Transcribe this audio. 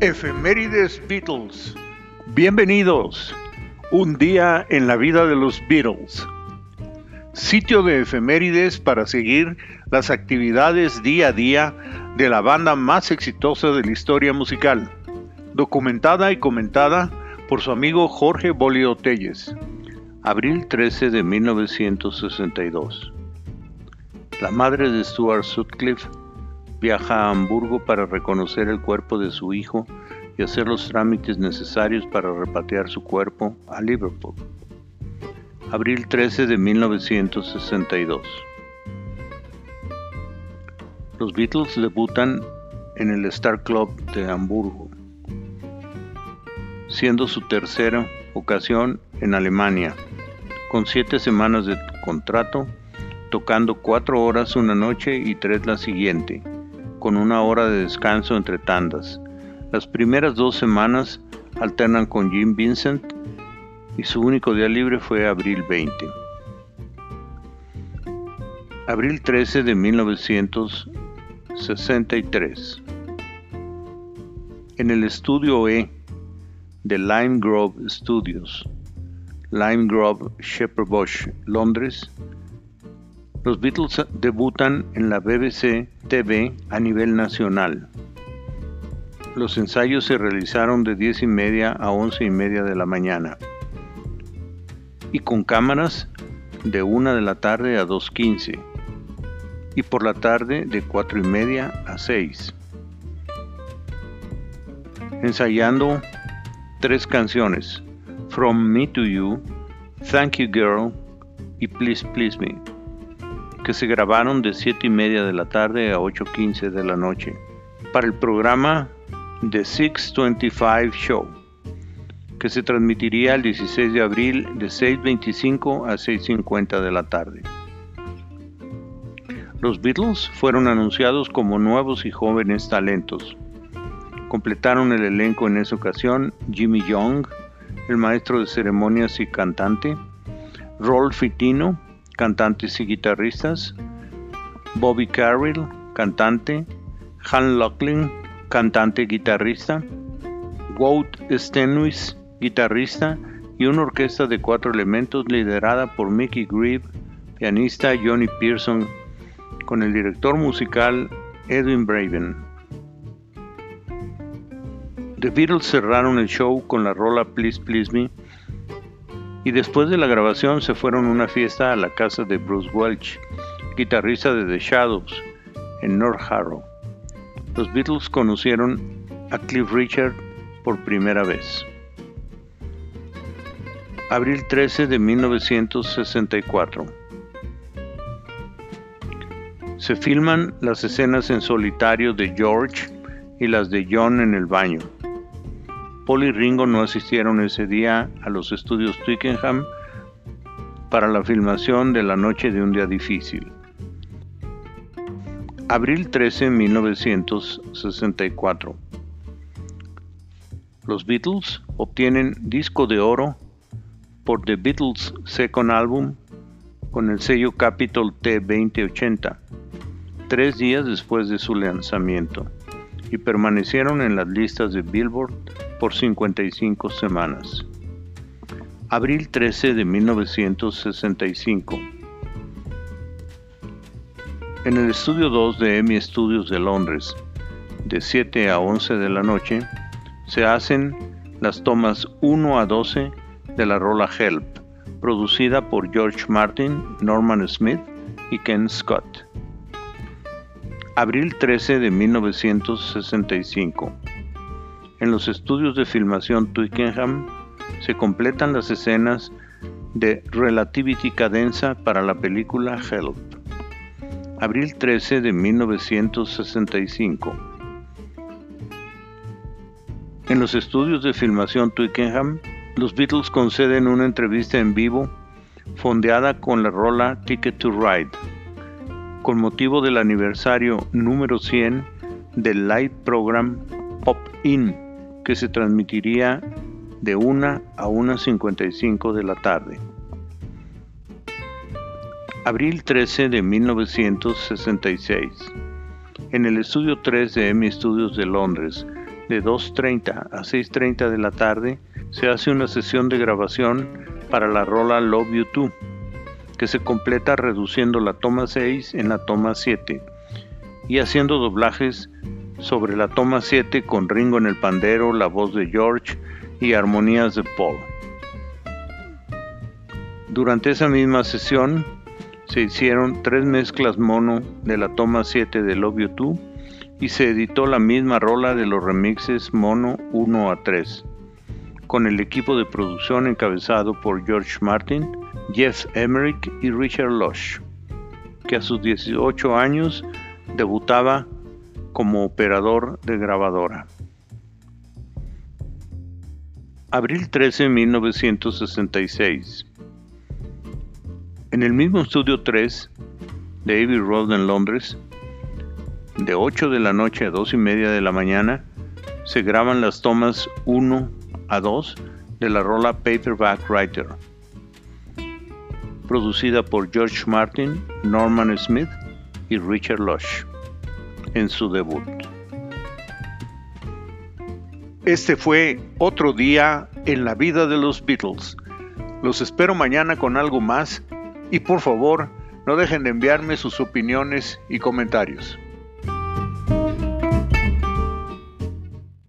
Efemérides Beatles. Bienvenidos. Un día en la vida de los Beatles. Sitio de efemérides para seguir las actividades día a día de la banda más exitosa de la historia musical. Documentada y comentada por su amigo Jorge Bolio Telles. Abril 13 de 1962. La madre de Stuart Sutcliffe viaja a Hamburgo para reconocer el cuerpo de su hijo y hacer los trámites necesarios para repatriar su cuerpo a Liverpool. Abril 13 de 1962. Los Beatles debutan en el Star Club de Hamburgo, siendo su tercera ocasión en Alemania, con siete semanas de contrato, tocando cuatro horas una noche y tres la siguiente con una hora de descanso entre tandas. Las primeras dos semanas alternan con Jim Vincent y su único día libre fue abril 20. Abril 13 de 1963. En el estudio E de Lime Grove Studios, Lime Grove, Shepherd Bush, Londres, los Beatles debutan en la BBC TV a nivel nacional. Los ensayos se realizaron de 10 y media a 11 y media de la mañana y con cámaras de 1 de la tarde a 2.15 y por la tarde de 4 y media a 6. Ensayando tres canciones, From Me to You, Thank You Girl y Please Please Me que se grabaron de 7 y media de la tarde a 8.15 de la noche para el programa The 625 Show, que se transmitiría el 16 de abril de 6.25 a 6.50 de la tarde. Los Beatles fueron anunciados como nuevos y jóvenes talentos. Completaron el elenco en esa ocasión Jimmy Young, el maestro de ceremonias y cantante, Rolf Fitino, cantantes y guitarristas, Bobby Carroll, cantante, Han Locklin, cantante y guitarrista, Wout Stenwis, guitarrista, y una orquesta de cuatro elementos liderada por Mickey Grieve, pianista Johnny Pearson, con el director musical Edwin Braven. The Beatles cerraron el show con la rola Please Please Me y después de la grabación se fueron a una fiesta a la casa de Bruce Welch, guitarrista de The Shadows, en North Harrow. Los Beatles conocieron a Cliff Richard por primera vez. Abril 13 de 1964. Se filman las escenas en solitario de George y las de John en el baño. Paul y Ringo no asistieron ese día a los estudios Twickenham para la filmación de La Noche de un Día Difícil. Abril 13, 1964. Los Beatles obtienen disco de oro por The Beatles Second Album con el sello Capitol T2080, tres días después de su lanzamiento, y permanecieron en las listas de Billboard por 55 semanas. Abril 13 de 1965. En el estudio 2 de EMI Studios de Londres, de 7 a 11 de la noche, se hacen las tomas 1 a 12 de la rola Help, producida por George Martin, Norman Smith y Ken Scott. Abril 13 de 1965. En los estudios de filmación Twickenham se completan las escenas de Relativity Cadenza para la película Help. Abril 13 de 1965. En los estudios de filmación Twickenham, los Beatles conceden una entrevista en vivo fondeada con la rola Ticket to Ride, con motivo del aniversario número 100 del live program Pop In que se transmitiría de 1 a 1.55 de la tarde. Abril 13 de 1966. En el estudio 3 de EMI Studios de Londres, de 2.30 a 6.30 de la tarde, se hace una sesión de grabación para la rola Love You Too, que se completa reduciendo la toma 6 en la toma 7 y haciendo doblajes sobre la toma 7 con Ringo en el pandero, la voz de George y armonías de Paul. Durante esa misma sesión se hicieron tres mezclas mono de la toma 7 de Love You Too y se editó la misma rola de los remixes mono 1 a 3, con el equipo de producción encabezado por George Martin, Jeff Emerick y Richard Lush, que a sus 18 años debutaba como operador de grabadora. Abril 13 de 1966. En el mismo estudio 3 de Abbey Road en Londres, de 8 de la noche a 2 y media de la mañana, se graban las tomas 1 a 2 de la rola Paperback Writer, producida por George Martin, Norman Smith y Richard Lush en su debut. Este fue otro día en la vida de los Beatles. Los espero mañana con algo más y por favor no dejen de enviarme sus opiniones y comentarios.